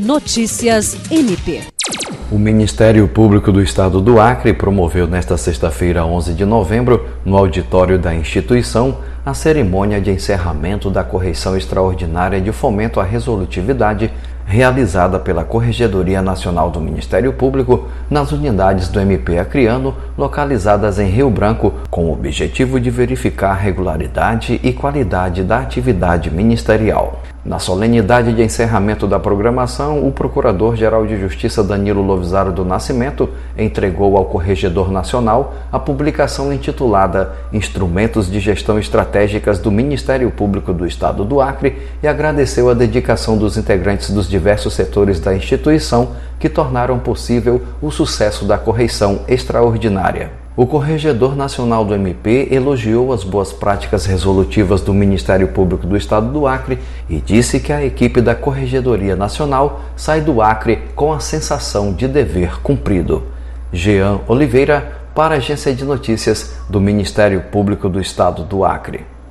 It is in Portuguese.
Notícias MP. O Ministério Público do Estado do Acre promoveu nesta sexta-feira, 11 de novembro, no auditório da instituição, a cerimônia de encerramento da correição extraordinária de fomento à resolutividade realizada pela Corregedoria Nacional do Ministério Público nas unidades do MP Acreano, localizadas em Rio Branco, com o objetivo de verificar a regularidade e qualidade da atividade ministerial. Na solenidade de encerramento da programação, o Procurador-Geral de Justiça Danilo Lovisaro do Nascimento entregou ao Corregedor Nacional a publicação intitulada Instrumentos de Gestão Estratégicas do Ministério Público do Estado do Acre e agradeceu a dedicação dos integrantes dos diversos setores da instituição que tornaram possível o sucesso da correição extraordinária. O Corregedor Nacional do MP elogiou as boas práticas resolutivas do Ministério Público do Estado do Acre e disse que a equipe da Corregedoria Nacional sai do Acre com a sensação de dever cumprido. Jean Oliveira, para a Agência de Notícias do Ministério Público do Estado do Acre.